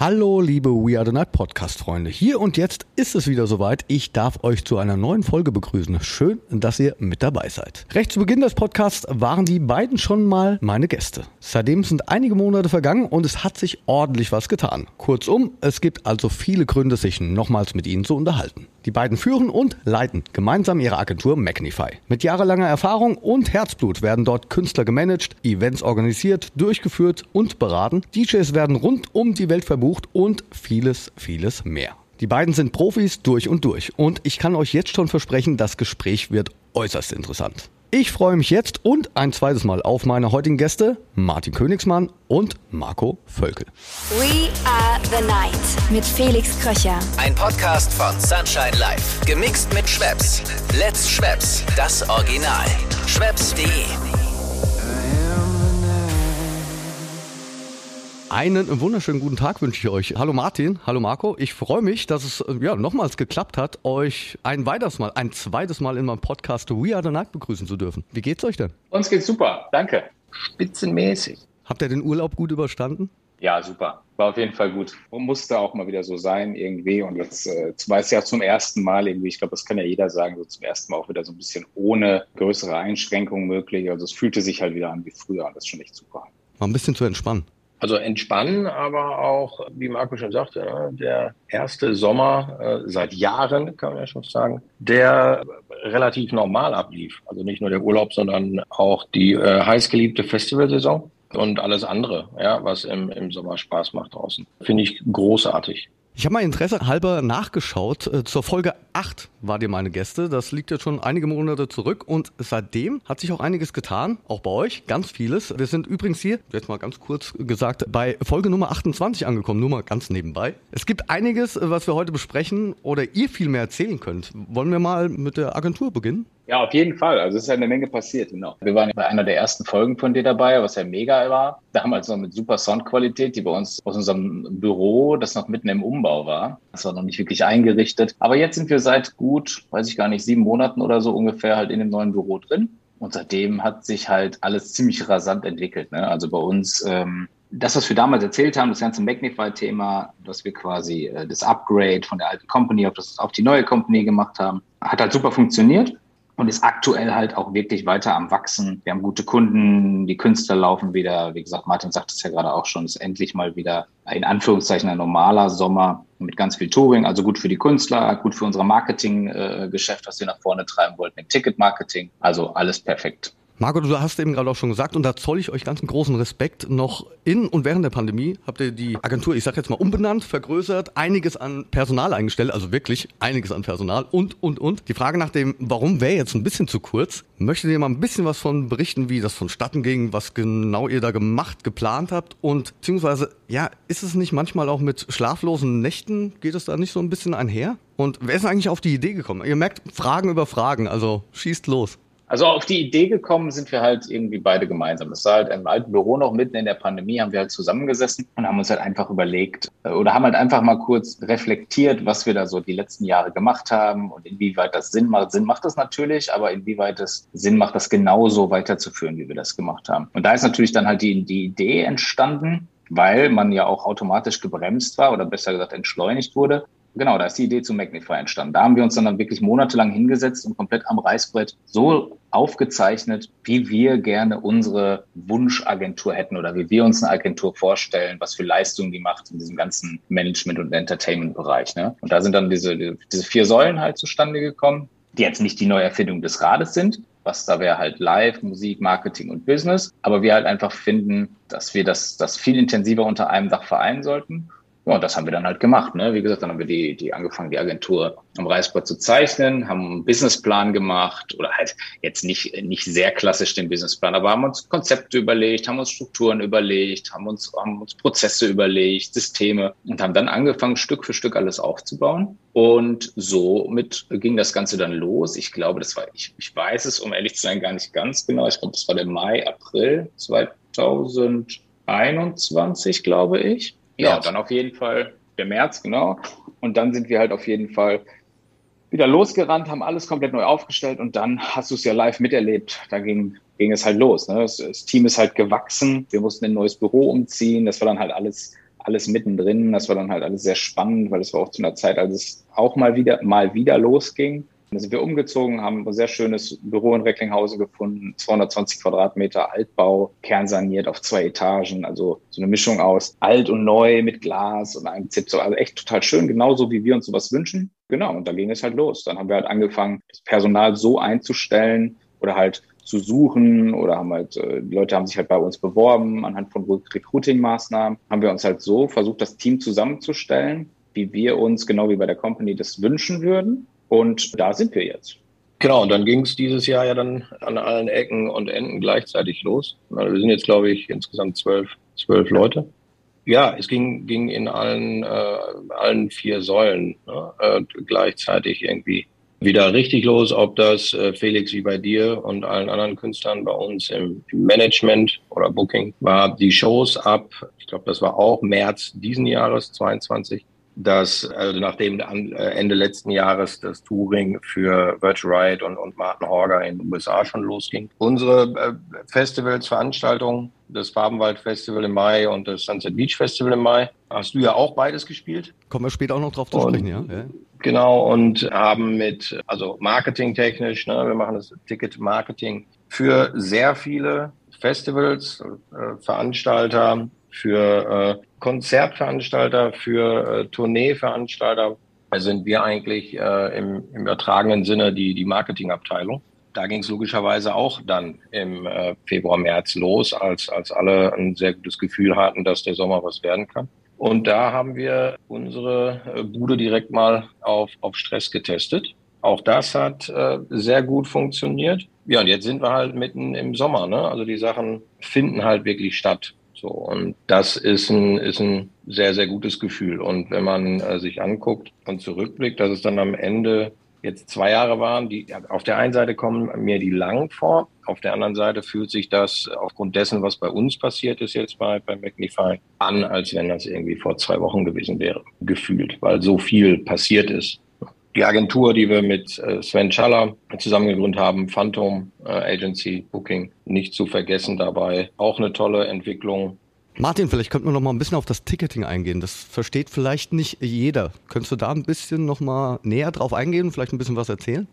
Hallo, liebe We Are the Night Podcast Freunde. Hier und jetzt ist es wieder soweit. Ich darf euch zu einer neuen Folge begrüßen. Schön, dass ihr mit dabei seid. Recht zu Beginn des Podcasts waren die beiden schon mal meine Gäste. Seitdem sind einige Monate vergangen und es hat sich ordentlich was getan. Kurzum, es gibt also viele Gründe, sich nochmals mit ihnen zu unterhalten. Die beiden führen und leiten gemeinsam ihre Agentur Magnify. Mit jahrelanger Erfahrung und Herzblut werden dort Künstler gemanagt, Events organisiert, durchgeführt und beraten. DJs werden rund um die Welt verbucht und vieles, vieles mehr. Die beiden sind Profis durch und durch und ich kann euch jetzt schon versprechen, das Gespräch wird äußerst interessant. Ich freue mich jetzt und ein zweites Mal auf meine heutigen Gäste, Martin Königsmann und Marco Völkel. We are the night mit Felix Kröcher. Ein Podcast von Sunshine Life. Gemixt mit Schwepps. Let's Schwepps. Das Original. Schwepps.de. Einen wunderschönen guten Tag wünsche ich euch. Hallo Martin, hallo Marco. Ich freue mich, dass es äh, ja, nochmals geklappt hat, euch ein weiteres Mal, ein zweites Mal in meinem Podcast We Are the Night begrüßen zu dürfen. Wie geht's euch denn? Uns geht's super, danke. Spitzenmäßig. Habt ihr den Urlaub gut überstanden? Ja, super. War auf jeden Fall gut. Und musste auch mal wieder so sein irgendwie. Und jetzt äh, war es ja zum ersten Mal irgendwie, ich glaube, das kann ja jeder sagen, so zum ersten Mal auch wieder so ein bisschen ohne größere Einschränkungen möglich. Also es fühlte sich halt wieder an wie früher und das ist schon echt super. Mal ein bisschen zu entspannen. Also entspannen, aber auch, wie Marco schon sagte, ne, der erste Sommer äh, seit Jahren, kann man ja schon sagen, der relativ normal ablief. Also nicht nur der Urlaub, sondern auch die äh, heißgeliebte Festivalsaison und alles andere, ja, was im, im Sommer Spaß macht draußen. Finde ich großartig. Ich habe mal Interesse halber nachgeschaut. Äh, zur Folge 8 war dir meine Gäste. Das liegt jetzt schon einige Monate zurück und seitdem hat sich auch einiges getan. Auch bei euch, ganz vieles. Wir sind übrigens hier, jetzt mal ganz kurz gesagt, bei Folge Nummer 28 angekommen, nur mal ganz nebenbei. Es gibt einiges, was wir heute besprechen oder ihr viel mehr erzählen könnt. Wollen wir mal mit der Agentur beginnen? Ja, auf jeden Fall. Also es ist eine Menge passiert, genau. Wir waren bei einer der ersten Folgen von dir dabei, was ja mega war. Damals noch mit super Soundqualität, die bei uns aus unserem Büro, das noch mitten im Umbau war. Das war noch nicht wirklich eingerichtet. Aber jetzt sind wir seit gut, weiß ich gar nicht, sieben Monaten oder so ungefähr halt in dem neuen Büro drin. Und seitdem hat sich halt alles ziemlich rasant entwickelt. Ne? Also bei uns ähm, das, was wir damals erzählt haben, das ganze Magnify-Thema, dass wir quasi äh, das Upgrade von der alten Company auf, das, auf die neue Company gemacht haben, hat halt super funktioniert und ist aktuell halt auch wirklich weiter am Wachsen. Wir haben gute Kunden, die Künstler laufen wieder. Wie gesagt, Martin sagt es ja gerade auch schon, ist endlich mal wieder in Anführungszeichen ein normaler Sommer mit ganz viel Touring. Also gut für die Künstler, gut für unser Marketinggeschäft, was wir nach vorne treiben wollten, im Ticketmarketing. Also alles perfekt. Marco, du hast eben gerade auch schon gesagt, und da zoll ich euch ganz einen großen Respekt. Noch in und während der Pandemie habt ihr die Agentur, ich sag jetzt mal, umbenannt, vergrößert, einiges an Personal eingestellt, also wirklich einiges an Personal und, und, und. Die Frage nach dem, warum wäre jetzt ein bisschen zu kurz. Möchtet ihr mal ein bisschen was von berichten, wie das vonstatten ging, was genau ihr da gemacht, geplant habt und beziehungsweise, ja, ist es nicht manchmal auch mit schlaflosen Nächten, geht es da nicht so ein bisschen einher? Und wer ist eigentlich auf die Idee gekommen? Ihr merkt Fragen über Fragen, also schießt los. Also auf die Idee gekommen sind wir halt irgendwie beide gemeinsam. Das war halt im alten Büro noch mitten in der Pandemie, haben wir halt zusammengesessen und haben uns halt einfach überlegt äh, oder haben halt einfach mal kurz reflektiert, was wir da so die letzten Jahre gemacht haben und inwieweit das Sinn macht. Sinn macht das natürlich, aber inwieweit es Sinn macht, das genauso weiterzuführen, wie wir das gemacht haben. Und da ist natürlich dann halt die, die Idee entstanden, weil man ja auch automatisch gebremst war oder besser gesagt entschleunigt wurde, Genau, da ist die Idee zu Magnify entstanden. Da haben wir uns dann wirklich monatelang hingesetzt und komplett am Reißbrett so aufgezeichnet, wie wir gerne unsere Wunschagentur hätten oder wie wir uns eine Agentur vorstellen, was für Leistungen die macht in diesem ganzen Management- und Entertainment-Bereich. Ne? Und da sind dann diese, diese vier Säulen halt zustande gekommen, die jetzt nicht die Neuerfindung des Rades sind, was da wäre halt Live, Musik, Marketing und Business, aber wir halt einfach finden, dass wir das, das viel intensiver unter einem Dach vereinen sollten ja, und das haben wir dann halt gemacht. Ne? Wie gesagt, dann haben wir die, die angefangen, die Agentur am Reißbrett zu zeichnen, haben einen Businessplan gemacht oder halt jetzt nicht, nicht sehr klassisch den Businessplan, aber haben uns Konzepte überlegt, haben uns Strukturen überlegt, haben uns, haben uns Prozesse überlegt, Systeme und haben dann angefangen, Stück für Stück alles aufzubauen. Und somit ging das Ganze dann los. Ich glaube, das war, ich, ich weiß es, um ehrlich zu sein, gar nicht ganz genau. Ich glaube, das war der Mai, April 2021, glaube ich. Ja, dann auf jeden Fall der März, genau. Und dann sind wir halt auf jeden Fall wieder losgerannt, haben alles komplett neu aufgestellt und dann hast du es ja live miterlebt. Da ging, ging es halt los. Ne? Das, das, Team ist halt gewachsen. Wir mussten ein neues Büro umziehen. Das war dann halt alles alles mittendrin. Das war dann halt alles sehr spannend, weil es war auch zu einer Zeit, als es auch mal wieder, mal wieder losging. Dann sind wir umgezogen, haben ein sehr schönes Büro in Recklinghausen gefunden, 220 Quadratmeter Altbau, kernsaniert auf zwei Etagen, also so eine Mischung aus alt und neu mit Glas und einem Zip, also echt total schön, genauso wie wir uns sowas wünschen. Genau, und da ging es halt los. Dann haben wir halt angefangen, das Personal so einzustellen oder halt zu suchen oder haben halt, äh, die Leute haben sich halt bei uns beworben anhand von Recruiting-Maßnahmen, haben wir uns halt so versucht, das Team zusammenzustellen, wie wir uns genau wie bei der Company das wünschen würden. Und da sind wir jetzt. Genau, und dann ging es dieses Jahr ja dann an allen Ecken und Enden gleichzeitig los. Wir sind jetzt, glaube ich, insgesamt zwölf, zwölf Leute. Ja, es ging, ging in allen, äh, allen vier Säulen ne, äh, gleichzeitig irgendwie wieder richtig los, ob das äh, Felix wie bei dir und allen anderen Künstlern bei uns im, im Management oder Booking war, die Shows ab, ich glaube, das war auch März diesen Jahres, 22, dass also nachdem äh, Ende letzten Jahres das Touring für Virtual Ride und, und Martin Horger in den USA schon losging. Unsere äh, Festivals, Veranstaltungen, das Farbenwald Festival im Mai und das Sunset Beach Festival im Mai, hast du ja auch beides gespielt. Kommen wir später auch noch drauf zu sprechen, ja. ja. Genau, und haben mit, also marketingtechnisch, ne, wir machen das Ticket-Marketing für sehr viele Festivals, äh, Veranstalter, für äh, Konzertveranstalter, für äh, Tourneeveranstalter sind wir eigentlich äh, im, im übertragenen Sinne die, die Marketingabteilung. Da ging es logischerweise auch dann im äh, Februar, März los, als, als alle ein sehr gutes Gefühl hatten, dass der Sommer was werden kann. Und da haben wir unsere äh, Bude direkt mal auf, auf Stress getestet. Auch das hat äh, sehr gut funktioniert. Ja, und jetzt sind wir halt mitten im Sommer. Ne? Also die Sachen finden halt wirklich statt. So, und das ist ein, ist ein sehr, sehr gutes Gefühl. Und wenn man äh, sich anguckt und zurückblickt, dass es dann am Ende jetzt zwei Jahre waren, die auf der einen Seite kommen mir die lang vor, auf der anderen Seite fühlt sich das aufgrund dessen, was bei uns passiert ist jetzt bei, bei Magnify, an, als wenn das irgendwie vor zwei Wochen gewesen wäre, gefühlt, weil so viel passiert ist die Agentur, die wir mit äh, Sven Schaller zusammen gegründet haben, Phantom äh, Agency Booking, nicht zu vergessen dabei. Auch eine tolle Entwicklung. Martin, vielleicht könnten wir noch mal ein bisschen auf das Ticketing eingehen. Das versteht vielleicht nicht jeder. Könntest du da ein bisschen noch mal näher drauf eingehen, vielleicht ein bisschen was erzählen?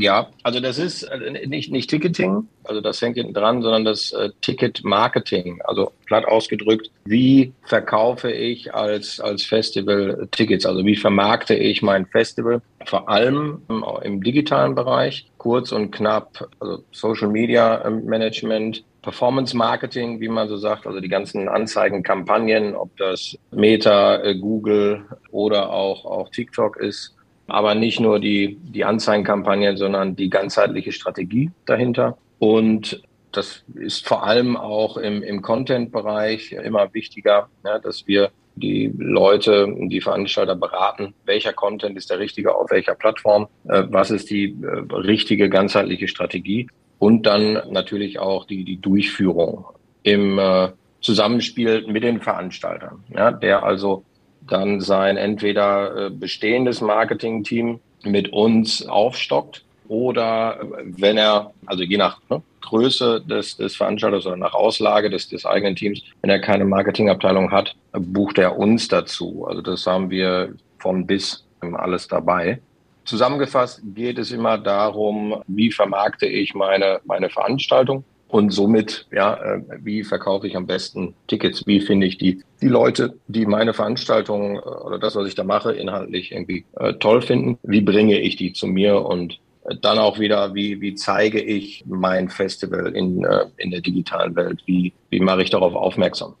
Ja, also das ist äh, nicht, nicht Ticketing, also das hängt hinten dran, sondern das äh, Ticket-Marketing. Also platt ausgedrückt, wie verkaufe ich als, als Festival Tickets? Also wie vermarkte ich mein Festival? Vor allem im, im digitalen Bereich, kurz und knapp, also Social Media ähm, Management, Performance Marketing, wie man so sagt, also die ganzen Anzeigenkampagnen, ob das Meta, äh, Google oder auch, auch TikTok ist aber nicht nur die, die Anzeigenkampagnen, sondern die ganzheitliche Strategie dahinter. Und das ist vor allem auch im, im Content-Bereich immer wichtiger, ja, dass wir die Leute, die Veranstalter beraten, welcher Content ist der richtige auf welcher Plattform, äh, was ist die äh, richtige ganzheitliche Strategie und dann natürlich auch die, die Durchführung im äh, Zusammenspiel mit den Veranstaltern, ja, der also dann sein entweder äh, bestehendes Marketing-Team mit uns aufstockt oder äh, wenn er, also je nach ne, Größe des, des Veranstalters oder nach Auslage des, des eigenen Teams, wenn er keine Marketingabteilung hat, bucht er uns dazu. Also das haben wir von bis alles dabei. Zusammengefasst geht es immer darum, wie vermarkte ich meine, meine Veranstaltung und somit, ja, äh, wie verkaufe ich am besten Tickets? Wie finde ich die, die Leute, die meine Veranstaltung äh, oder das, was ich da mache, inhaltlich irgendwie äh, toll finden? Wie bringe ich die zu mir? Und äh, dann auch wieder, wie, wie zeige ich mein Festival in, äh, in der digitalen Welt? Wie, wie mache ich darauf aufmerksam?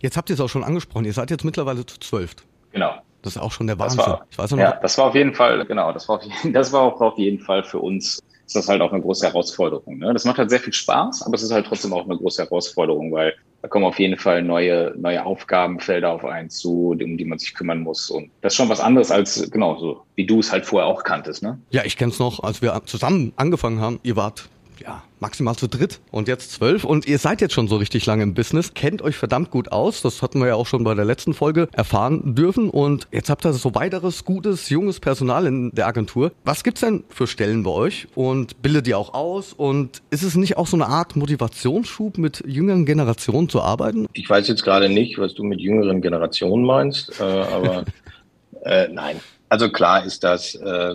Jetzt habt ihr es auch schon angesprochen. Ihr seid jetzt mittlerweile zu zwölf. Genau. Das ist auch schon der Wahnsinn. War, ich weiß noch ja, das war auf jeden Fall, genau, das war, auf, das war auch auf jeden Fall für uns ist das halt auch eine große Herausforderung. Ne? Das macht halt sehr viel Spaß, aber es ist halt trotzdem auch eine große Herausforderung, weil da kommen auf jeden Fall neue, neue Aufgabenfelder auf einen zu, um die man sich kümmern muss. Und das ist schon was anderes als, genau, so wie du es halt vorher auch kanntest. Ne? Ja, ich kenne es noch, als wir zusammen angefangen haben. Ihr wart ja, maximal zu dritt und jetzt zwölf und ihr seid jetzt schon so richtig lange im Business, kennt euch verdammt gut aus, das hatten wir ja auch schon bei der letzten Folge erfahren dürfen und jetzt habt ihr so weiteres gutes, junges Personal in der Agentur. Was gibt's denn für Stellen bei euch und bildet ihr auch aus und ist es nicht auch so eine Art Motivationsschub mit jüngeren Generationen zu arbeiten? Ich weiß jetzt gerade nicht, was du mit jüngeren Generationen meinst, äh, aber äh, nein. Also klar ist das äh,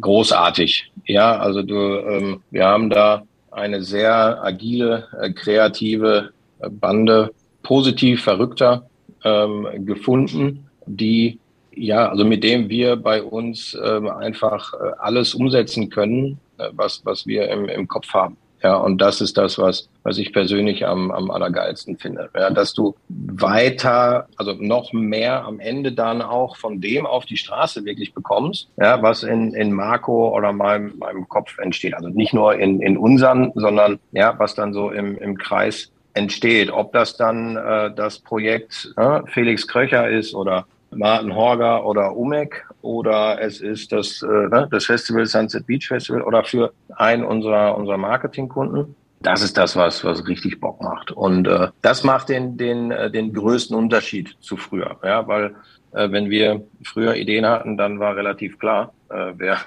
großartig. Ja, also du, ähm, wir haben da eine sehr agile, äh, kreative Bande positiv Verrückter ähm, gefunden, die ja, also mit dem wir bei uns ähm, einfach äh, alles umsetzen können, äh, was, was wir im, im Kopf haben. Ja, und das ist das, was, was ich persönlich am, am allergeilsten finde. Ja, dass du weiter, also noch mehr am Ende dann auch von dem auf die Straße wirklich bekommst, ja, was in, in Marco oder meinem, meinem Kopf entsteht. Also nicht nur in, in unseren, sondern ja, was dann so im, im Kreis entsteht. Ob das dann äh, das Projekt äh, Felix Kröcher ist oder Martin Horger oder Umek oder es ist das, äh, ne, das Festival Sunset Beach Festival oder für einen unserer, unserer Marketingkunden. Das ist das, was, was richtig Bock macht. Und äh, das macht den, den, äh, den größten Unterschied zu früher. Ja, weil äh, wenn wir früher Ideen hatten, dann war relativ klar, äh, wer,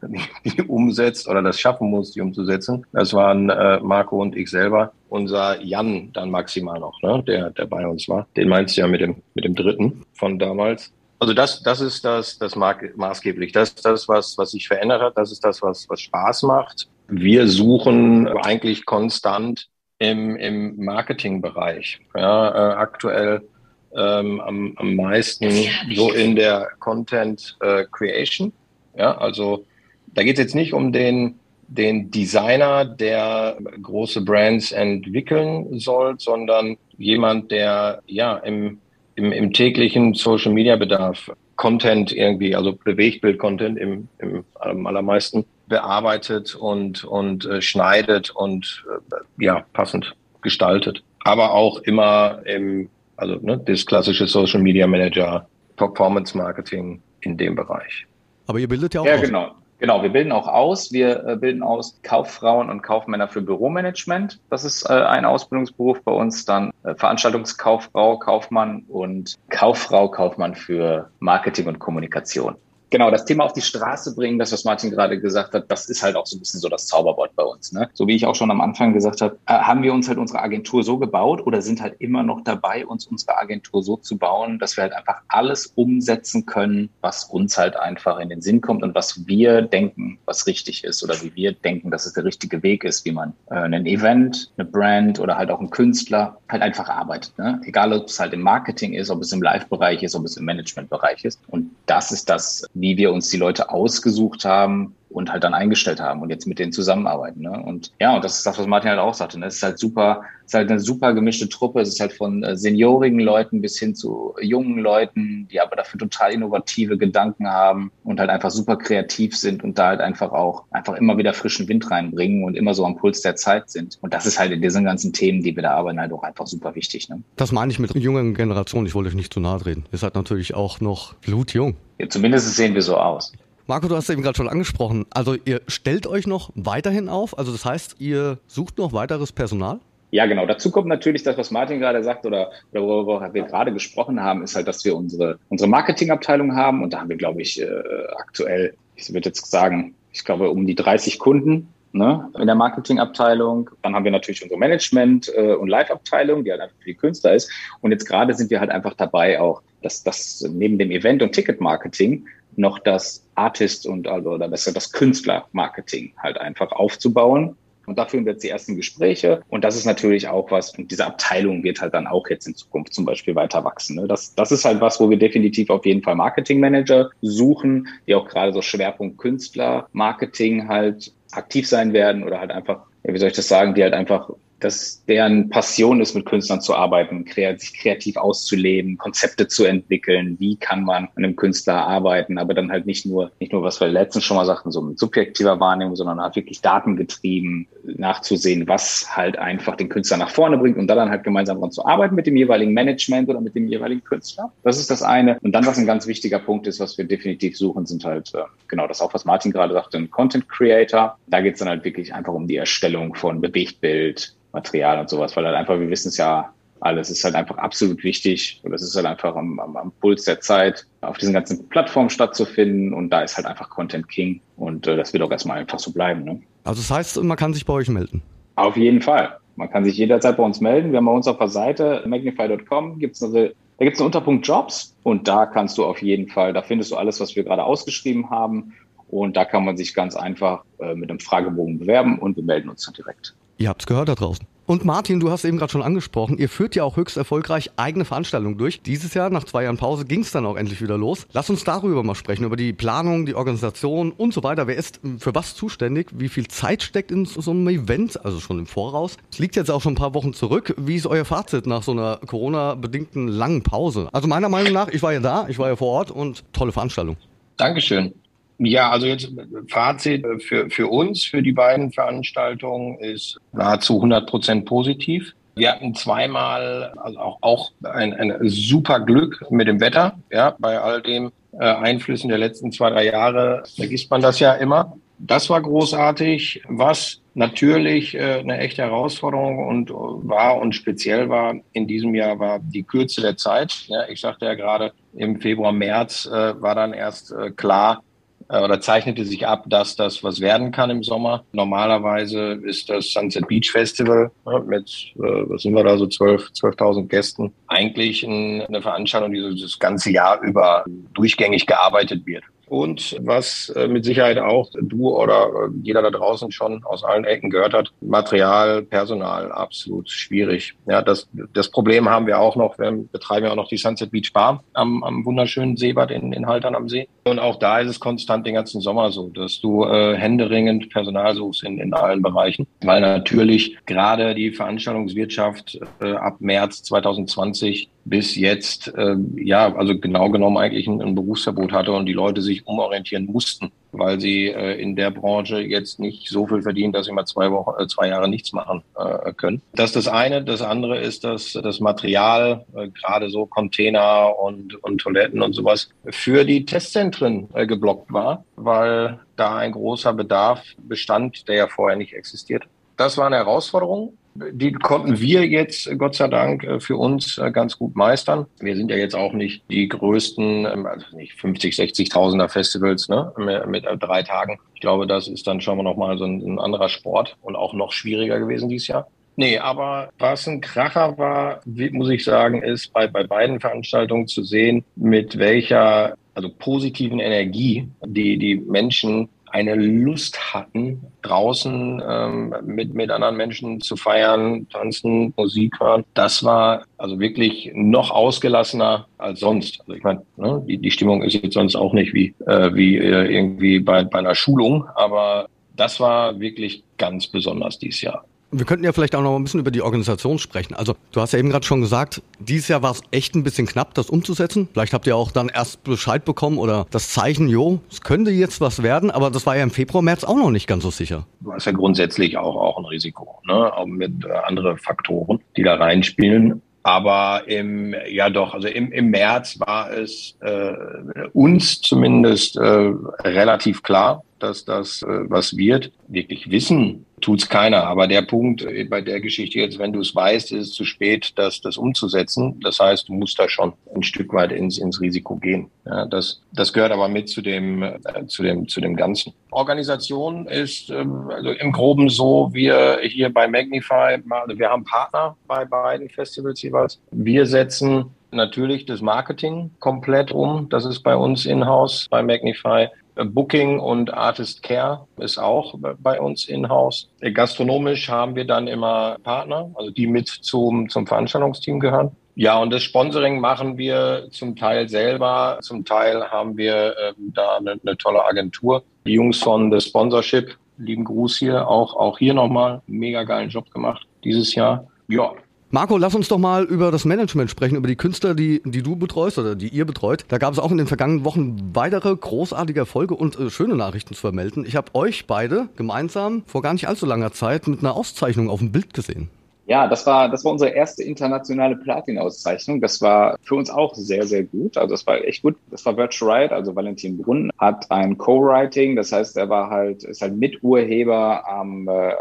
die umsetzt oder das schaffen muss, die umzusetzen. Das waren äh, Marco und ich selber. Unser Jan dann maximal noch, ne, der, der bei uns war. Den meinst du ja mit dem, mit dem dritten von damals. Also das, das ist das, das maßgeblich. Das ist das, was, was sich verändert hat. Das ist das, was, was Spaß macht. Wir suchen eigentlich konstant im, im Marketingbereich. Ja, äh, aktuell ähm, am, am meisten so in der Content äh, Creation. Ja, also da geht es jetzt nicht um den, den Designer, der große Brands entwickeln soll, sondern jemand, der ja im, im, im täglichen Social Media Bedarf Content irgendwie, also Bewegtbild-Content im, im allermeisten bearbeitet und, und äh, schneidet und äh, ja, passend gestaltet. Aber auch immer im, also ne, das klassische Social Media Manager, Performance Marketing in dem Bereich. Aber ihr bildet ja auch. Ja, genau. Genau, wir bilden auch aus. Wir äh, bilden aus Kauffrauen und Kaufmänner für Büromanagement. Das ist äh, ein Ausbildungsberuf bei uns. Dann äh, Veranstaltungskauffrau, Kaufmann und Kauffrau, Kaufmann für Marketing und Kommunikation. Genau, das Thema auf die Straße bringen, das, was Martin gerade gesagt hat, das ist halt auch so ein bisschen so das Zauberwort bei uns. Ne? So wie ich auch schon am Anfang gesagt habe, äh, haben wir uns halt unsere Agentur so gebaut oder sind halt immer noch dabei, uns unsere Agentur so zu bauen, dass wir halt einfach alles umsetzen können, was uns halt einfach in den Sinn kommt und was wir denken, was richtig ist oder wie wir denken, dass es der richtige Weg ist, wie man äh, ein Event, eine Brand oder halt auch ein Künstler halt einfach arbeitet. Ne? Egal, ob es halt im Marketing ist, ob es im Live-Bereich ist, ob es im Management-Bereich ist. Und das ist das, wie wir uns die Leute ausgesucht haben und halt dann eingestellt haben und jetzt mit denen zusammenarbeiten. Ne? Und ja, und das ist das, was Martin halt auch sagte. Ne? Es ist halt super, es ist halt eine super gemischte Truppe. Es ist halt von äh, seniorigen Leuten bis hin zu jungen Leuten, die aber dafür total innovative Gedanken haben und halt einfach super kreativ sind und da halt einfach auch einfach immer wieder frischen Wind reinbringen und immer so am Puls der Zeit sind. Und das ist halt in diesen ganzen Themen, die wir da arbeiten, halt auch einfach super wichtig. Ne? Das meine ich mit jungen Generationen. Ich wollte euch nicht zu nahe treten. Ihr seid natürlich auch noch blutjung. Ja, zumindest sehen wir so aus. Marco, du hast eben gerade schon angesprochen. Also ihr stellt euch noch weiterhin auf. Also das heißt, ihr sucht noch weiteres Personal? Ja, genau. Dazu kommt natürlich das, was Martin gerade sagt oder, oder worüber wir gerade gesprochen haben, ist halt, dass wir unsere, unsere Marketingabteilung haben. Und da haben wir, glaube ich, äh, aktuell, ich würde jetzt sagen, ich glaube, um die 30 Kunden ne, in der Marketingabteilung. Dann haben wir natürlich unsere Management- äh, und Live-Abteilung, die halt einfach für die Künstler ist. Und jetzt gerade sind wir halt einfach dabei, auch dass das neben dem Event- und Ticket-Marketing noch das Artist und also oder besser das Künstler-Marketing halt einfach aufzubauen. Und da führen wir jetzt die ersten Gespräche. Und das ist natürlich auch was, und diese Abteilung wird halt dann auch jetzt in Zukunft zum Beispiel weiter wachsen. Ne? Das, das ist halt was, wo wir definitiv auf jeden Fall Marketingmanager suchen, die auch gerade so Schwerpunkt Künstler, Marketing halt aktiv sein werden oder halt einfach, wie soll ich das sagen, die halt einfach dass deren Passion ist, mit Künstlern zu arbeiten, sich kreativ auszuleben, Konzepte zu entwickeln. Wie kann man an einem Künstler arbeiten? Aber dann halt nicht nur, nicht nur, was wir letztens schon mal sagten, so mit subjektiver Wahrnehmung, sondern halt wirklich datengetrieben. nachzusehen, was halt einfach den Künstler nach vorne bringt und da dann halt gemeinsam dran zu arbeiten mit dem jeweiligen Management oder mit dem jeweiligen Künstler. Das ist das eine. Und dann, was ein ganz wichtiger Punkt ist, was wir definitiv suchen, sind halt, äh, genau das auch, was Martin gerade sagte, ein Content Creator. Da geht es dann halt wirklich einfach um die Erstellung von Bewegtbild, Material und sowas, weil halt einfach, wir wissen es ja alles ist halt einfach absolut wichtig und es ist halt einfach am, am, am, Puls der Zeit, auf diesen ganzen Plattformen stattzufinden und da ist halt einfach Content King und äh, das wird auch erstmal einfach so bleiben. Ne? Also das heißt, man kann sich bei euch melden? Auf jeden Fall. Man kann sich jederzeit bei uns melden. Wir haben bei uns auf der Seite magnify.com gibt's eine, da gibt es einen Unterpunkt Jobs und da kannst du auf jeden Fall, da findest du alles, was wir gerade ausgeschrieben haben und da kann man sich ganz einfach äh, mit einem Fragebogen bewerben und wir melden uns dann direkt. Ihr habt es gehört da draußen. Und Martin, du hast eben gerade schon angesprochen, ihr führt ja auch höchst erfolgreich eigene Veranstaltungen durch. Dieses Jahr, nach zwei Jahren Pause, ging es dann auch endlich wieder los. Lass uns darüber mal sprechen, über die Planung, die Organisation und so weiter. Wer ist für was zuständig? Wie viel Zeit steckt in so einem Event, also schon im Voraus? Es liegt jetzt auch schon ein paar Wochen zurück. Wie ist euer Fazit nach so einer Corona-bedingten langen Pause? Also meiner Meinung nach, ich war ja da, ich war ja vor Ort und tolle Veranstaltung. Dankeschön. Ja, also jetzt Fazit für, für uns, für die beiden Veranstaltungen ist nahezu 100 Prozent positiv. Wir hatten zweimal also auch, auch ein, ein super Glück mit dem Wetter. Ja, bei all den äh, Einflüssen der letzten zwei, drei Jahre vergisst man das ja immer. Das war großartig. Was natürlich äh, eine echte Herausforderung und war und speziell war in diesem Jahr war die Kürze der Zeit. Ja, ich sagte ja gerade, im Februar, März äh, war dann erst äh, klar, äh, oder zeichnete sich ab, dass das was werden kann im Sommer. Normalerweise ist das Sunset Beach Festival mit, äh, was sind wir da, so 12, 12.000 Gästen, eigentlich eine Veranstaltung, die das ganze Jahr über durchgängig gearbeitet wird. Und was äh, mit Sicherheit auch du oder äh, jeder da draußen schon aus allen Ecken gehört hat, Material, Personal, absolut schwierig. Ja, das, das Problem haben wir auch noch. Wir betreiben ja auch noch die Sunset Beach Bar am, am wunderschönen Seebad in, in Haltern am See. Und auch da ist es konstant den ganzen Sommer so, dass du äh, händeringend Personal suchst in, in allen Bereichen, weil natürlich gerade die Veranstaltungswirtschaft äh, ab März 2020 bis jetzt, äh, ja, also genau genommen eigentlich ein, ein, Berufsverbot hatte und die Leute sich umorientieren mussten, weil sie äh, in der Branche jetzt nicht so viel verdienen, dass sie mal zwei Wochen, äh, zwei Jahre nichts machen äh, können. Das ist das eine. Das andere ist, dass das Material, äh, gerade so Container und, und Toiletten und sowas, für die Testzentren äh, geblockt war, weil da ein großer Bedarf bestand, der ja vorher nicht existiert. Das war eine Herausforderung die konnten wir jetzt, Gott sei Dank, äh, für uns äh, ganz gut meistern. Wir sind ja jetzt auch nicht die größten, ähm, also nicht 50, 60.000er Festivals ne, mit äh, drei Tagen. Ich glaube, das ist dann schon mal nochmal so ein, ein anderer Sport und auch noch schwieriger gewesen dieses Jahr. Nee, aber was ein Kracher war, muss ich sagen, ist bei, bei beiden Veranstaltungen zu sehen, mit welcher also positiven Energie die, die Menschen eine Lust hatten, draußen ähm, mit, mit anderen Menschen zu feiern, tanzen, Musik hören. Das war also wirklich noch ausgelassener als sonst. Also ich meine, ne, die, die Stimmung ist jetzt sonst auch nicht wie, äh, wie äh, irgendwie bei, bei einer Schulung, aber das war wirklich ganz besonders dieses Jahr. Wir könnten ja vielleicht auch noch ein bisschen über die Organisation sprechen. Also du hast ja eben gerade schon gesagt, dieses Jahr war es echt ein bisschen knapp, das umzusetzen. Vielleicht habt ihr auch dann erst Bescheid bekommen oder das Zeichen, jo, es könnte jetzt was werden, aber das war ja im Februar, März auch noch nicht ganz so sicher. Du hast ja grundsätzlich auch, auch ein Risiko, ne? auch mit äh, anderen Faktoren, die da reinspielen. Aber im, ja doch, also im, im März war es äh, uns zumindest äh, relativ klar, dass das äh, was wird. Wirklich wissen tut's keiner. Aber der Punkt äh, bei der Geschichte jetzt, wenn du es weißt, ist es zu spät, das, das umzusetzen. Das heißt, du musst da schon ein Stück weit ins, ins Risiko gehen. Ja, das, das gehört aber mit zu dem, äh, zu dem, zu dem Ganzen. Organisation ist ähm, also im Groben so, wir hier bei Magnify, also wir haben Partner bei beiden Festivals jeweils. Wir setzen natürlich das Marketing komplett um. Das ist bei uns in-house bei Magnify. Booking und Artist Care ist auch bei uns in-house. Gastronomisch haben wir dann immer Partner, also die mit zum, zum Veranstaltungsteam gehören. Ja, und das Sponsoring machen wir zum Teil selber. Zum Teil haben wir äh, da eine, eine tolle Agentur. Die Jungs von The Sponsorship, lieben Gruß hier, auch, auch hier nochmal, mega geilen Job gemacht dieses Jahr. Ja, Marco, lass uns doch mal über das Management sprechen, über die Künstler, die, die du betreust oder die ihr betreut. Da gab es auch in den vergangenen Wochen weitere großartige Erfolge und äh, schöne Nachrichten zu vermelden. Ich habe euch beide gemeinsam vor gar nicht allzu langer Zeit mit einer Auszeichnung auf dem Bild gesehen. Ja, das war, das war unsere erste internationale Platin-Auszeichnung. Das war für uns auch sehr, sehr gut. Also das war echt gut. Das war Virtual Riot, also Valentin Brunn hat ein Co-Writing. Das heißt, er war halt, ist halt Miturheber am äh,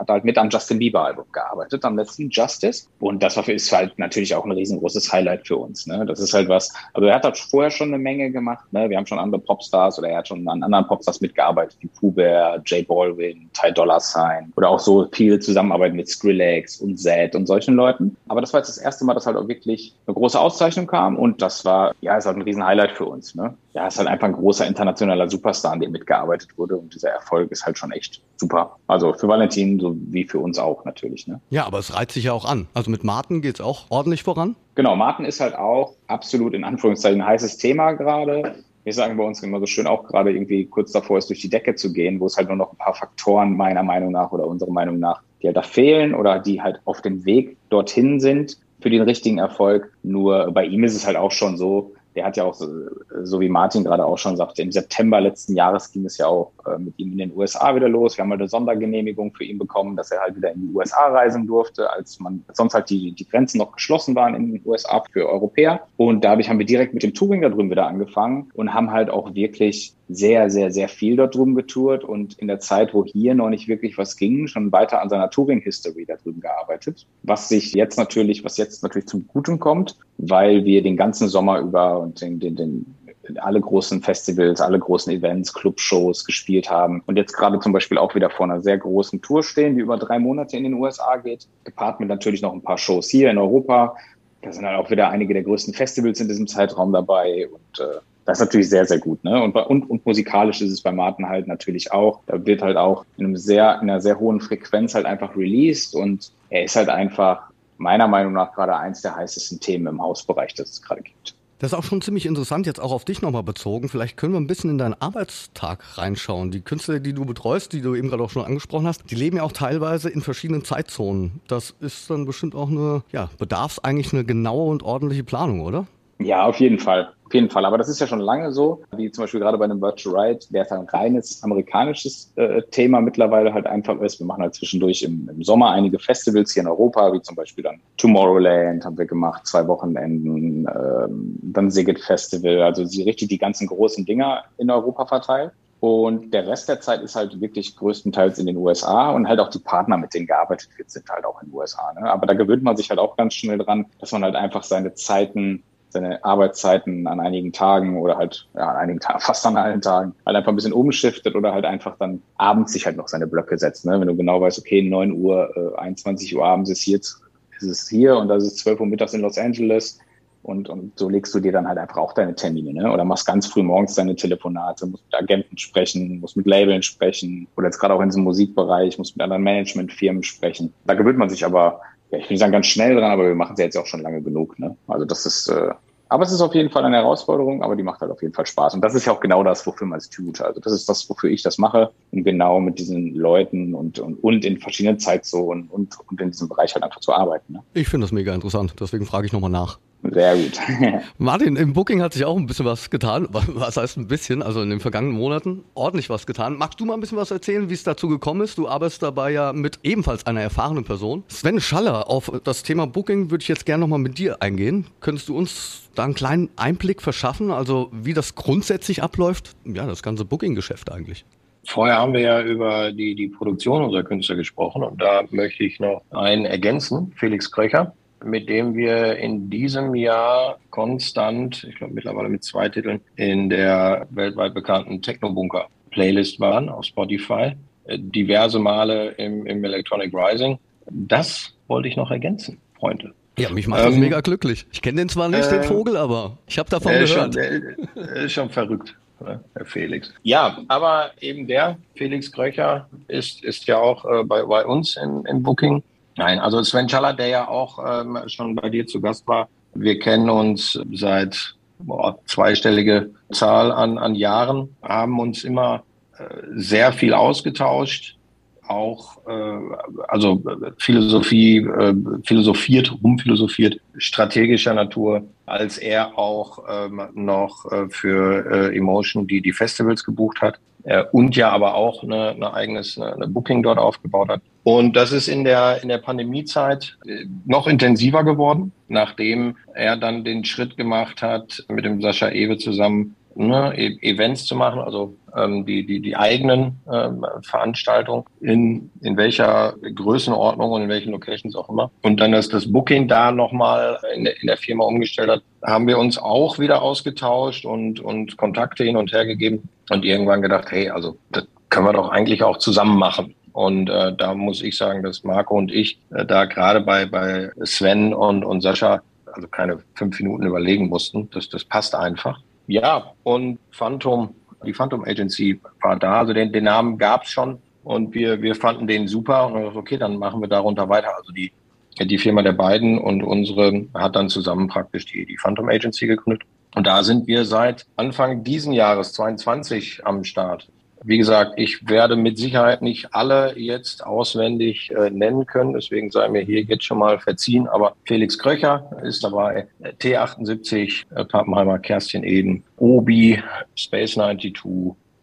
hat halt mit am Justin Bieber Album gearbeitet, am letzten Justice. Und das ist halt natürlich auch ein riesengroßes Highlight für uns. Ne? Das ist halt was, also er hat halt vorher schon eine Menge gemacht. Ne? Wir haben schon andere Popstars oder er hat schon an anderen Popstars mitgearbeitet, wie Pooh Bear, Jay Baldwin, Ty Dolla Sign oder auch so viel Zusammenarbeit mit Skrillex und Zed und solchen Leuten. Aber das war jetzt das erste Mal, dass halt auch wirklich eine große Auszeichnung kam und das war, ja, ist halt ein riesen Highlight für uns. Ne? Ja, ist halt einfach ein großer internationaler Superstar, an dem mitgearbeitet wurde und dieser Erfolg ist halt schon echt super. Also für Valentin so wie für uns auch natürlich. Ne? Ja, aber es reizt sich ja auch an. Also mit Martin geht es auch ordentlich voran. Genau, Martin ist halt auch absolut in Anführungszeichen ein heißes Thema gerade. Wir sagen bei uns immer so schön auch gerade irgendwie kurz davor ist, durch die Decke zu gehen, wo es halt nur noch ein paar Faktoren meiner Meinung nach oder unserer Meinung nach, die halt da fehlen oder die halt auf dem Weg dorthin sind für den richtigen Erfolg. Nur bei ihm ist es halt auch schon so, der hat ja auch, so wie Martin gerade auch schon sagte, im September letzten Jahres ging es ja auch äh, mit ihm in den USA wieder los. Wir haben halt eine Sondergenehmigung für ihn bekommen, dass er halt wieder in die USA reisen durfte, als man sonst halt die, die Grenzen noch geschlossen waren in den USA für Europäer. Und dadurch haben wir direkt mit dem Touring da drüben wieder angefangen und haben halt auch wirklich sehr, sehr, sehr viel dort drüben getourt und in der Zeit, wo hier noch nicht wirklich was ging, schon weiter an seiner Touring-History da drüben gearbeitet. Was sich jetzt natürlich, was jetzt natürlich zum Guten kommt, weil wir den ganzen Sommer über und den, den, den alle großen Festivals, alle großen Events, Clubshows gespielt haben und jetzt gerade zum Beispiel auch wieder vor einer sehr großen Tour stehen, die über drei Monate in den USA geht, gepaart mit natürlich noch ein paar Shows hier in Europa. Da sind halt auch wieder einige der größten Festivals in diesem Zeitraum dabei und äh, das ist natürlich sehr, sehr gut. Ne? Und, und, und musikalisch ist es bei Martin halt natürlich auch. Da wird halt auch in, einem sehr, in einer sehr hohen Frequenz halt einfach released und er ist halt einfach meiner Meinung nach gerade eins der heißesten Themen im Hausbereich, das es gerade gibt. Das ist auch schon ziemlich interessant, jetzt auch auf dich nochmal bezogen. Vielleicht können wir ein bisschen in deinen Arbeitstag reinschauen. Die Künstler, die du betreust, die du eben gerade auch schon angesprochen hast, die leben ja auch teilweise in verschiedenen Zeitzonen. Das ist dann bestimmt auch eine, ja, bedarf es eigentlich eine genaue und ordentliche Planung, oder? Ja, auf jeden Fall. Auf jeden Fall. Aber das ist ja schon lange so, wie zum Beispiel gerade bei einem Virtual Ride, der ein reines amerikanisches äh, Thema mittlerweile halt einfach ist. Wir machen halt zwischendurch im, im, Sommer einige Festivals hier in Europa, wie zum Beispiel dann Tomorrowland haben wir gemacht, zwei Wochenenden, ähm, dann Sigit Festival, also sie richtig die ganzen großen Dinger in Europa verteilt. Und der Rest der Zeit ist halt wirklich größtenteils in den USA und halt auch die Partner, mit denen gearbeitet wird, sind halt auch in den USA. Ne? Aber da gewöhnt man sich halt auch ganz schnell dran, dass man halt einfach seine Zeiten seine Arbeitszeiten an einigen Tagen oder halt ja, an einigen Tagen, fast an allen Tagen, halt einfach ein bisschen umschiftet oder halt einfach dann abends sich halt noch seine Blöcke setzt. Ne? Wenn du genau weißt, okay, 9 Uhr, äh, 21 Uhr abends ist jetzt ist es hier und das ist 12 Uhr mittags in Los Angeles. Und, und so legst du dir dann halt einfach auch deine Termine, ne? Oder machst ganz früh morgens deine Telefonate, musst mit Agenten sprechen, musst mit Labeln sprechen, oder jetzt gerade auch in diesem Musikbereich, musst mit anderen Managementfirmen sprechen. Da gewöhnt man sich aber ja, ich will sagen ganz schnell dran, aber wir machen es ja jetzt auch schon lange genug. Ne? Also das ist, äh, aber es ist auf jeden Fall eine Herausforderung, aber die macht halt auf jeden Fall Spaß. Und das ist ja auch genau das, wofür man es tut. Also das ist das, wofür ich das mache. Und genau mit diesen Leuten und, und, und in verschiedenen Zeitzonen und, und in diesem Bereich halt einfach zu arbeiten. Ne? Ich finde das mega interessant, deswegen frage ich nochmal nach. Sehr gut. Martin, im Booking hat sich auch ein bisschen was getan. Was heißt ein bisschen? Also in den vergangenen Monaten ordentlich was getan. Magst du mal ein bisschen was erzählen, wie es dazu gekommen ist? Du arbeitest dabei ja mit ebenfalls einer erfahrenen Person. Sven Schaller, auf das Thema Booking würde ich jetzt gerne nochmal mit dir eingehen. Könntest du uns da einen kleinen Einblick verschaffen? Also wie das grundsätzlich abläuft? Ja, das ganze Booking-Geschäft eigentlich. Vorher haben wir ja über die, die Produktion unserer Künstler gesprochen und da möchte ich noch einen ergänzen, Felix Kröcher mit dem wir in diesem Jahr konstant, ich glaube mittlerweile mit zwei Titeln, in der weltweit bekannten Techno-Bunker Playlist waren auf Spotify, äh, diverse Male im, im Electronic Rising. Das wollte ich noch ergänzen, Freunde. Ja, mich macht das ähm, mega glücklich. Ich kenne den zwar nicht, äh, den Vogel, aber ich habe davon der gehört. Schon, der ist schon verrückt, ne, Herr Felix. Ja, aber eben der, Felix Kröcher, ist, ist ja auch äh, bei, bei uns in, in Booking Nein, also Sven Schaller, der ja auch ähm, schon bei dir zu Gast war, wir kennen uns seit boah, zweistellige Zahl an, an Jahren, haben uns immer äh, sehr viel ausgetauscht, auch äh, also Philosophie, äh, philosophiert, rumphilosophiert, strategischer Natur, als er auch ähm, noch äh, für äh, Emotion die, die Festivals gebucht hat äh, und ja aber auch eine, eine eigenes eine, eine Booking dort aufgebaut hat. Und das ist in der, in der Pandemiezeit äh, noch intensiver geworden, nachdem er dann den Schritt gemacht hat, mit dem Sascha Ewe zusammen ne, e Events zu machen, also ähm, die, die, die eigenen ähm, Veranstaltungen in, in welcher Größenordnung und in welchen Locations auch immer. Und dann, dass das Booking da nochmal in, der, in der Firma umgestellt hat, haben wir uns auch wieder ausgetauscht und, und Kontakte hin und her gegeben und irgendwann gedacht, hey, also das können wir doch eigentlich auch zusammen machen. Und äh, da muss ich sagen, dass Marco und ich äh, da gerade bei, bei Sven und, und Sascha also keine fünf Minuten überlegen mussten. Das, das passt einfach. Ja, und Phantom, die Phantom Agency war da. Also den, den Namen gab es schon und wir, wir fanden den super und dachten, okay, dann machen wir darunter weiter. Also die, die Firma der beiden und unsere hat dann zusammen praktisch die, die Phantom Agency gegründet. Und da sind wir seit Anfang diesen Jahres 22 am Start. Wie gesagt, ich werde mit Sicherheit nicht alle jetzt auswendig äh, nennen können, deswegen sei mir hier jetzt schon mal verziehen. Aber Felix Kröcher ist dabei, T78, äh, Pappenheimer, Kerstin Eden, Obi, Space 92,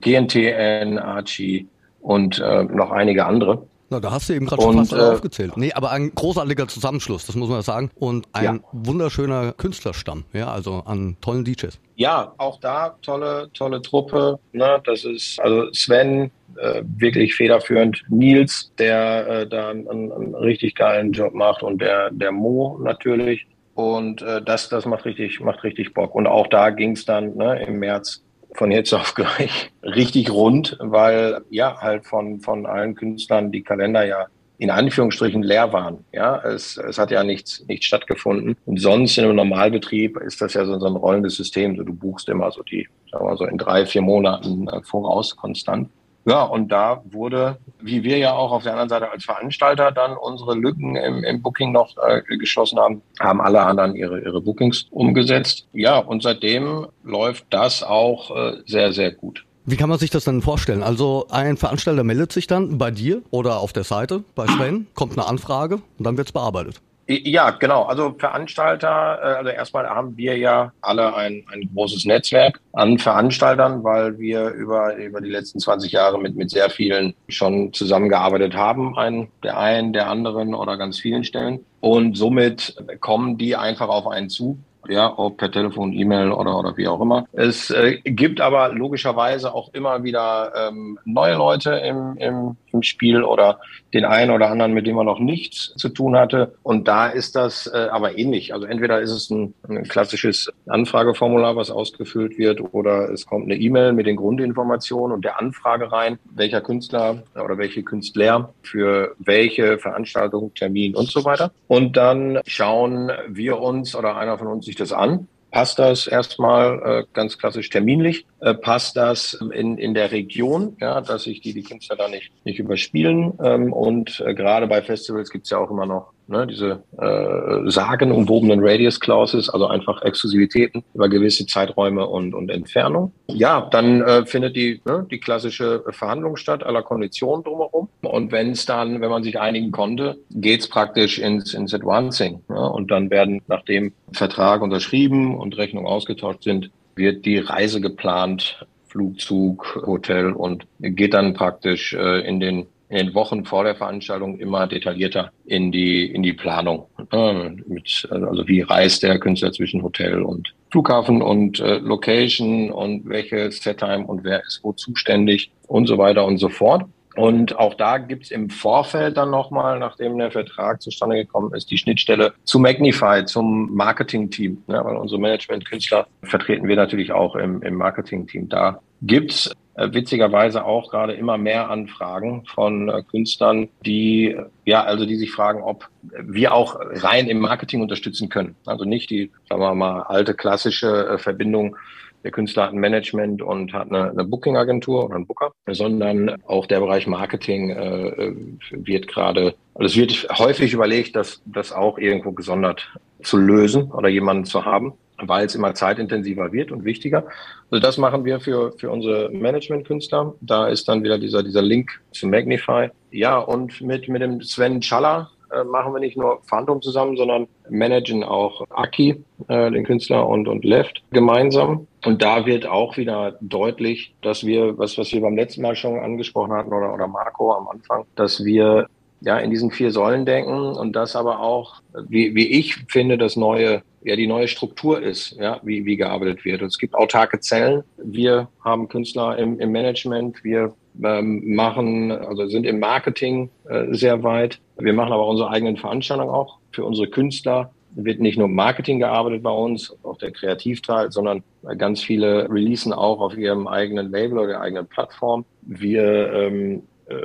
GNTN, Archie und äh, noch einige andere. Na, da hast du eben gerade schon fast äh, aufgezählt. Nee, aber ein großartiger Zusammenschluss, das muss man sagen. Und ein ja. wunderschöner Künstlerstamm, ja, also an tollen DJs. Ja, auch da tolle, tolle Truppe. Ne? Das ist also Sven, äh, wirklich federführend. Nils, der äh, da einen, einen, richtig geilen Job macht und der, der Mo natürlich. Und äh, das, das macht richtig, macht richtig Bock. Und auch da ging es dann ne, im März von jetzt auf gleich richtig rund, weil ja halt von, von allen Künstlern die Kalender ja in Anführungsstrichen leer waren. Ja, es, es hat ja nichts, nichts stattgefunden. Und sonst in einem Normalbetrieb ist das ja so, ein rollendes System. So, du buchst immer so die, sagen wir mal so in drei, vier Monaten äh, voraus konstant. Ja, und da wurde, wie wir ja auch auf der anderen Seite als Veranstalter dann unsere Lücken im, im Booking noch äh, geschlossen haben, haben alle anderen ihre, ihre Bookings umgesetzt. Ja, und seitdem läuft das auch äh, sehr, sehr gut. Wie kann man sich das denn vorstellen? Also ein Veranstalter meldet sich dann bei dir oder auf der Seite bei Sven, kommt eine Anfrage und dann wird es bearbeitet. Ja, genau. Also Veranstalter, äh, also erstmal haben wir ja alle ein, ein großes Netzwerk an Veranstaltern, weil wir über, über die letzten 20 Jahre mit, mit sehr vielen schon zusammengearbeitet haben, an der einen, der anderen oder ganz vielen Stellen. Und somit kommen die einfach auf einen zu ja, ob per Telefon, E-Mail oder, oder wie auch immer. Es äh, gibt aber logischerweise auch immer wieder ähm, neue Leute im, im, im Spiel oder den einen oder anderen, mit dem man noch nichts zu tun hatte. Und da ist das äh, aber ähnlich. Also entweder ist es ein, ein klassisches Anfrageformular, was ausgefüllt wird, oder es kommt eine E-Mail mit den Grundinformationen und der Anfrage rein, welcher Künstler oder welche Künstler für welche Veranstaltung, Termin und so weiter. Und dann schauen wir uns oder einer von uns sich das an Passt das erstmal äh, ganz klassisch terminlich? Äh, passt das in, in der Region, ja, dass sich die, die Künstler da nicht, nicht überspielen? Ähm, und äh, gerade bei Festivals gibt's ja auch immer noch ne, diese äh, sagenumwobenen Radius Clauses, also einfach Exklusivitäten über gewisse Zeiträume und, und Entfernung. Ja, dann äh, findet die, ne, die klassische Verhandlung statt, aller Konditionen drumherum. Und wenn es dann, wenn man sich einigen konnte, geht's praktisch ins, ins Advancing. Ja, und dann werden, nachdem Vertrag unterschrieben und Rechnung ausgetauscht sind, wird die Reise geplant, Flugzug, Hotel und geht dann praktisch äh, in den in den Wochen vor der Veranstaltung immer detaillierter in die, in die Planung. Also wie reist der Künstler zwischen Hotel und Flughafen und äh, Location und welche Settime und wer ist wo zuständig und so weiter und so fort. Und auch da gibt's im Vorfeld dann nochmal, nachdem der Vertrag zustande gekommen ist, die Schnittstelle zu Magnify, zum Marketing-Team. Ja, weil unsere Management-Künstler vertreten wir natürlich auch im, im Marketing-Team. Da gibt's äh, witzigerweise auch gerade immer mehr Anfragen von äh, Künstlern, die ja, also die sich fragen, ob wir auch rein im Marketing unterstützen können. Also nicht die, sagen wir mal, alte klassische äh, Verbindung der Künstler hat ein Management und hat eine, eine Booking-Agentur oder einen Booker, sondern auch der Bereich Marketing äh, wird gerade, also es wird häufig überlegt, dass das auch irgendwo gesondert zu lösen oder jemanden zu haben. weil es immer zeitintensiver wird und wichtiger. Also das machen wir für, für unsere Management-Künstler. Da ist dann wieder dieser, dieser Link zu Magnify. Ja, und mit, mit dem Sven Schaller äh, machen wir nicht nur Phantom zusammen, sondern managen auch Aki, äh, den Künstler, und, und Left gemeinsam. Und da wird auch wieder deutlich, dass wir, was, was wir beim letzten Mal schon angesprochen hatten oder, oder Marco am Anfang, dass wir ja, in diesen vier Säulen denken und das aber auch, wie, wie ich finde, das neue, ja, die neue Struktur ist, ja, wie, wie gearbeitet wird. Und es gibt autarke Zellen. Wir haben Künstler im, im Management. Wir ähm, machen, also sind im Marketing äh, sehr weit. Wir machen aber unsere eigenen Veranstaltungen auch für unsere Künstler wird nicht nur Marketing gearbeitet bei uns, auch der Kreativteil, sondern ganz viele releasen auch auf ihrem eigenen Label oder der eigenen Plattform. Wir ähm, äh,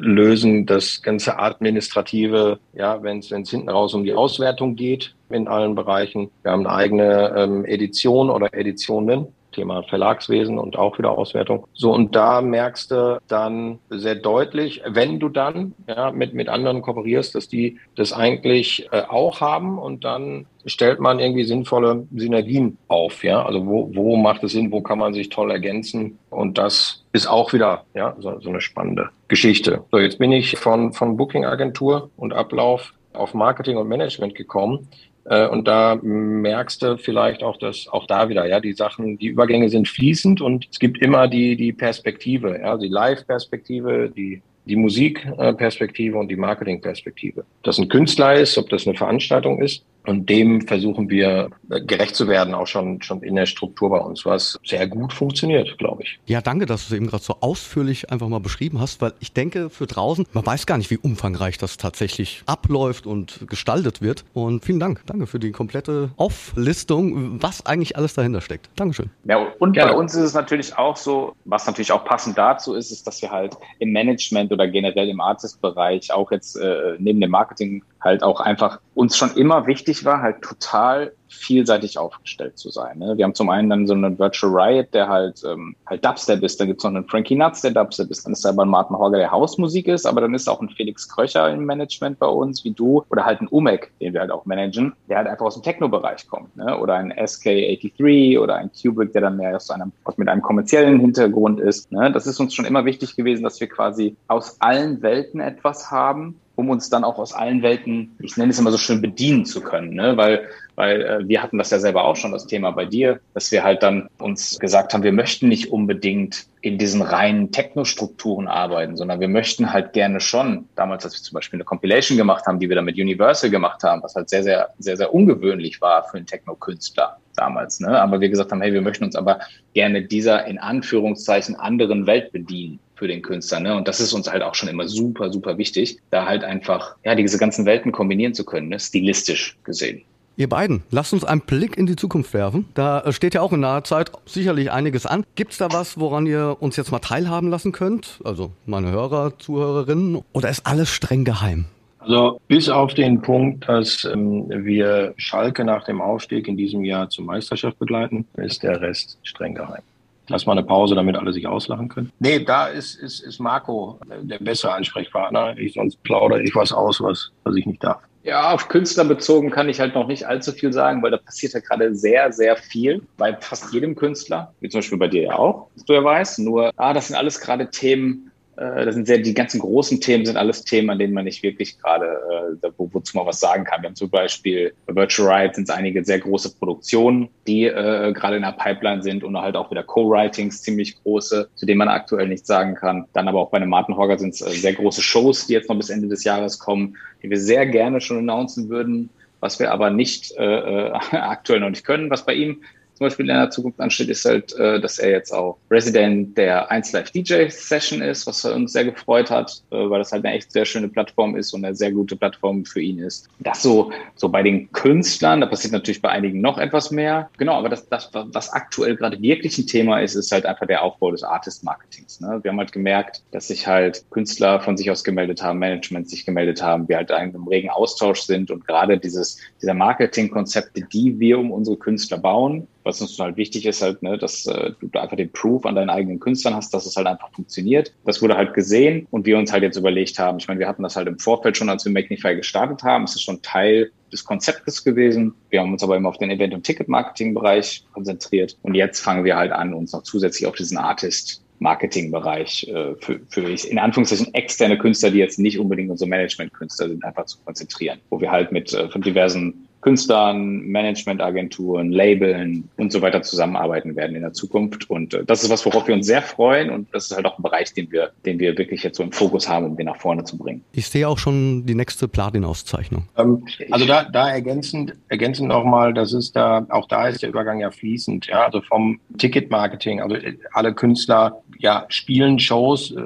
lösen das ganze administrative, ja, wenn es hinten raus um die Auswertung geht in allen Bereichen. Wir haben eine eigene ähm, Edition oder Editionen. Thema Verlagswesen und auch wieder Auswertung. So, und da merkst du dann sehr deutlich, wenn du dann ja, mit, mit anderen kooperierst, dass die das eigentlich äh, auch haben und dann stellt man irgendwie sinnvolle Synergien auf. Ja, also wo, wo macht es Sinn, wo kann man sich toll ergänzen? Und das ist auch wieder ja so, so eine spannende Geschichte. So, jetzt bin ich von, von Booking Agentur und Ablauf auf Marketing und Management gekommen. Äh, und da merkst du vielleicht auch, dass auch da wieder, ja, die Sachen, die Übergänge sind fließend und es gibt immer die, die Perspektive, ja, die Live-Perspektive, die die Musikperspektive und die Marketingperspektive. Das ein Künstler ist, ob das eine Veranstaltung ist. Und dem versuchen wir gerecht zu werden, auch schon, schon in der Struktur bei uns, was sehr gut funktioniert, glaube ich. Ja, danke, dass du es eben gerade so ausführlich einfach mal beschrieben hast, weil ich denke, für draußen, man weiß gar nicht, wie umfangreich das tatsächlich abläuft und gestaltet wird. Und vielen Dank. Danke für die komplette Auflistung, was eigentlich alles dahinter steckt. Dankeschön. Ja, und bei uns ist es natürlich auch so, was natürlich auch passend dazu ist, ist, dass wir halt im Management oder generell im Artist-Bereich auch jetzt äh, neben dem Marketing halt auch einfach uns schon immer wichtig war, halt total vielseitig aufgestellt zu sein. Ne? Wir haben zum einen dann so einen Virtual Riot, der halt ähm, halt Dubstep ist, dann gibt's noch einen Frankie Nuts, der Dubstep ist, dann ist da aber ein Martin Horger, der Hausmusik ist, aber dann ist auch ein Felix Kröcher im Management bei uns, wie du, oder halt ein Umek, den wir halt auch managen, der halt einfach aus dem Techno-Bereich kommt, ne? oder ein SK83 oder ein Kubrick, der dann mehr aus einem, aus mit einem kommerziellen Hintergrund ist. Ne? Das ist uns schon immer wichtig gewesen, dass wir quasi aus allen Welten etwas haben, um uns dann auch aus allen Welten, ich nenne es immer so schön, bedienen zu können. Ne? Weil, weil äh, wir hatten das ja selber auch schon, das Thema bei dir, dass wir halt dann uns gesagt haben, wir möchten nicht unbedingt in diesen reinen Techno-Strukturen arbeiten, sondern wir möchten halt gerne schon, damals, als wir zum Beispiel eine Compilation gemacht haben, die wir dann mit Universal gemacht haben, was halt sehr, sehr, sehr, sehr ungewöhnlich war für einen Techno-Künstler damals. Ne? Aber wir gesagt haben, hey, wir möchten uns aber gerne dieser in Anführungszeichen anderen Welt bedienen für den Künstler. Ne? Und das ist uns halt auch schon immer super, super wichtig, da halt einfach ja diese ganzen Welten kombinieren zu können, ne? stilistisch gesehen. Ihr beiden, lasst uns einen Blick in die Zukunft werfen. Da steht ja auch in naher Zeit sicherlich einiges an. Gibt es da was, woran ihr uns jetzt mal teilhaben lassen könnt? Also meine Hörer, Zuhörerinnen? Oder ist alles streng geheim? Also bis auf den Punkt, dass ähm, wir Schalke nach dem Aufstieg in diesem Jahr zur Meisterschaft begleiten, ist der Rest streng geheim. Lass mal eine Pause, damit alle sich auslachen können. Nee, da ist, ist, ist Marco der bessere Ansprechpartner. Ich, sonst plaudere ich was aus, was, was ich nicht darf. Ja, auf Künstler bezogen kann ich halt noch nicht allzu viel sagen, weil da passiert ja gerade sehr, sehr viel bei fast jedem Künstler, wie zum Beispiel bei dir ja auch, was du ja weißt. Nur, ah, das sind alles gerade Themen, äh, das sind sehr, die ganzen großen Themen sind alles Themen, an denen man nicht wirklich gerade, äh, wo, wozu man was sagen kann. Wir haben zum Beispiel bei Virtual Ride sind es einige sehr große Produktionen, die äh, gerade in der Pipeline sind und halt auch wieder Co-Writings ziemlich große, zu denen man aktuell nichts sagen kann. Dann aber auch bei einem Martin Horger sind es äh, sehr große Shows, die jetzt noch bis Ende des Jahres kommen, die wir sehr gerne schon announcen würden, was wir aber nicht äh, äh aktuell noch nicht können, was bei ihm zum Beispiel in der Zukunft ansteht, ist halt, äh, dass er jetzt auch Resident der 1 Live DJ Session ist, was uns sehr gefreut hat, äh, weil das halt eine echt sehr schöne Plattform ist und eine sehr gute Plattform für ihn ist. Das so, so bei den Künstlern, da passiert natürlich bei einigen noch etwas mehr. Genau, aber das, das was aktuell gerade wirklich ein Thema ist, ist halt einfach der Aufbau des Artist-Marketings. Ne? Wir haben halt gemerkt, dass sich halt Künstler von sich aus gemeldet haben, Management sich gemeldet haben, wir halt in einem regen Austausch sind und gerade dieses, dieser Marketingkonzepte, die wir um unsere Künstler bauen, was uns halt wichtig ist, halt, ne, dass äh, du einfach den Proof an deinen eigenen Künstlern hast, dass es halt einfach funktioniert. Das wurde halt gesehen und wir uns halt jetzt überlegt haben, ich meine, wir hatten das halt im Vorfeld schon, als wir Magnify gestartet haben, es ist schon Teil des Konzeptes gewesen. Wir haben uns aber immer auf den Event- und Ticket-Marketing-Bereich konzentriert. Und jetzt fangen wir halt an, uns noch zusätzlich auf diesen Artist Marketingbereich äh, für, für in Anführungszeichen externe Künstler, die jetzt nicht unbedingt unsere Management-Künstler sind, einfach zu konzentrieren, wo wir halt mit äh, von diversen Künstlern, Managementagenturen, Labeln und so weiter zusammenarbeiten werden in der Zukunft. Und äh, das ist was, worauf wir uns sehr freuen. Und das ist halt auch ein Bereich, den wir, den wir wirklich jetzt so im Fokus haben, um den nach vorne zu bringen. Ich sehe auch schon die nächste Platin-Auszeichnung. Ähm, also da, da ergänzend, ergänzend nochmal, das ist da, auch da ist der Übergang ja fließend. Ja, also vom Ticketmarketing, also alle Künstler ja spielen Shows, äh,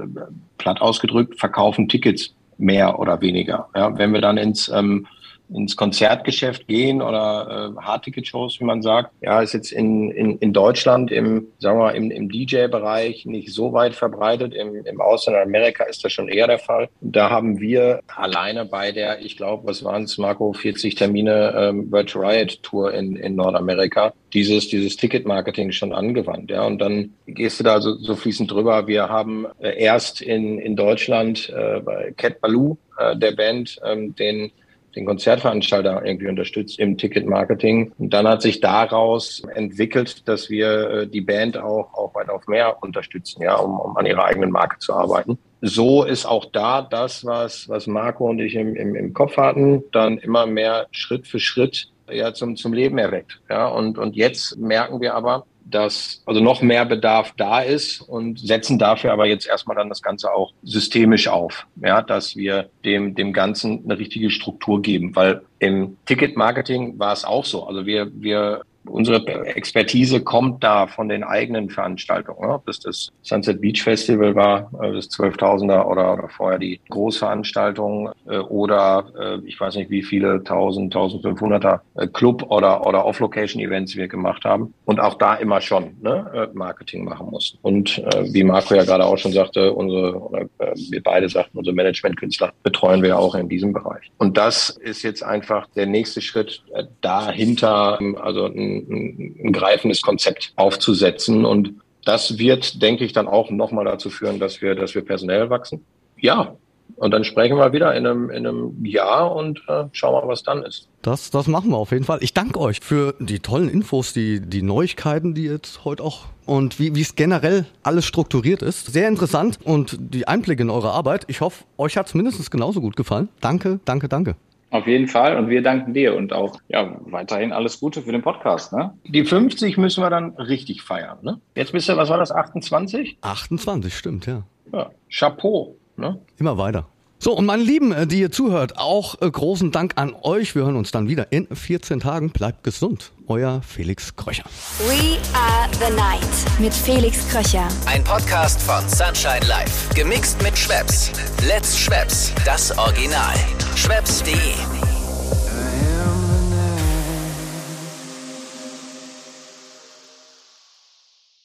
platt ausgedrückt, verkaufen Tickets mehr oder weniger. Ja, wenn wir dann ins ähm, ins Konzertgeschäft gehen oder äh, Hardticket-Shows, wie man sagt. Ja, ist jetzt in, in, in Deutschland im, sagen wir mal, im, im DJ-Bereich nicht so weit verbreitet. Im, im Ausland, Amerika ist das schon eher der Fall. Da haben wir alleine bei der, ich glaube, was waren es, Marco, 40 Termine ähm, Virtual Riot Tour in, in Nordamerika, dieses, dieses Ticket-Marketing schon angewandt. Ja, und dann gehst du da so, so fließend drüber. Wir haben äh, erst in, in Deutschland äh, bei Cat Baloo, äh, der Band, ähm, den den Konzertveranstalter irgendwie unterstützt im Ticketmarketing. Und dann hat sich daraus entwickelt, dass wir äh, die Band auch, auch weit auf mehr unterstützen, ja, um, um an ihrer eigenen Marke zu arbeiten. So ist auch da das, was, was Marco und ich im, im, im Kopf hatten, dann immer mehr Schritt für Schritt ja, zum, zum Leben erweckt. Ja, und, und jetzt merken wir aber, dass also noch mehr Bedarf da ist und setzen dafür aber jetzt erstmal dann das Ganze auch systemisch auf, ja, dass wir dem, dem Ganzen eine richtige Struktur geben, weil im Ticket-Marketing war es auch so. Also wir, wir unsere Expertise kommt da von den eigenen Veranstaltungen. Ob das das Sunset Beach Festival war, äh, das 12.000er oder, oder vorher die Großveranstaltung äh, oder äh, ich weiß nicht, wie viele 1000, 1500er Club- oder, oder Off-Location-Events wir gemacht haben. Und auch da immer schon ne, Marketing machen mussten. Und wie Marco ja gerade auch schon sagte, unsere, oder wir beide sagten, unsere Management-Künstler betreuen wir auch in diesem Bereich. Und das ist jetzt einfach der nächste Schritt dahinter, also ein ein, greifendes Konzept aufzusetzen. Und das wird, denke ich, dann auch nochmal dazu führen, dass wir, dass wir personell wachsen. Ja, und dann sprechen wir wieder in einem, in einem Jahr und äh, schauen mal, was dann ist. Das, das machen wir auf jeden Fall. Ich danke euch für die tollen Infos, die, die Neuigkeiten, die jetzt heute auch und wie, wie es generell alles strukturiert ist. Sehr interessant und die Einblicke in eure Arbeit. Ich hoffe, euch hat es mindestens genauso gut gefallen. Danke, danke, danke. Auf jeden Fall. Und wir danken dir und auch ja, weiterhin alles Gute für den Podcast. Ne? Die 50 müssen wir dann richtig feiern. Ne? Jetzt bist du, was war das, 28? 28, stimmt, ja. Ja, Chapeau. Ne? Immer weiter. So, und meine Lieben, äh, die ihr zuhört, auch äh, großen Dank an euch. Wir hören uns dann wieder in 14 Tagen. Bleibt gesund. Euer Felix Kröcher. We are the night mit Felix Kröcher. Ein Podcast von Sunshine Life. Gemixt mit Schwepps. Let's Schwepps. Das Original. Schwepps.de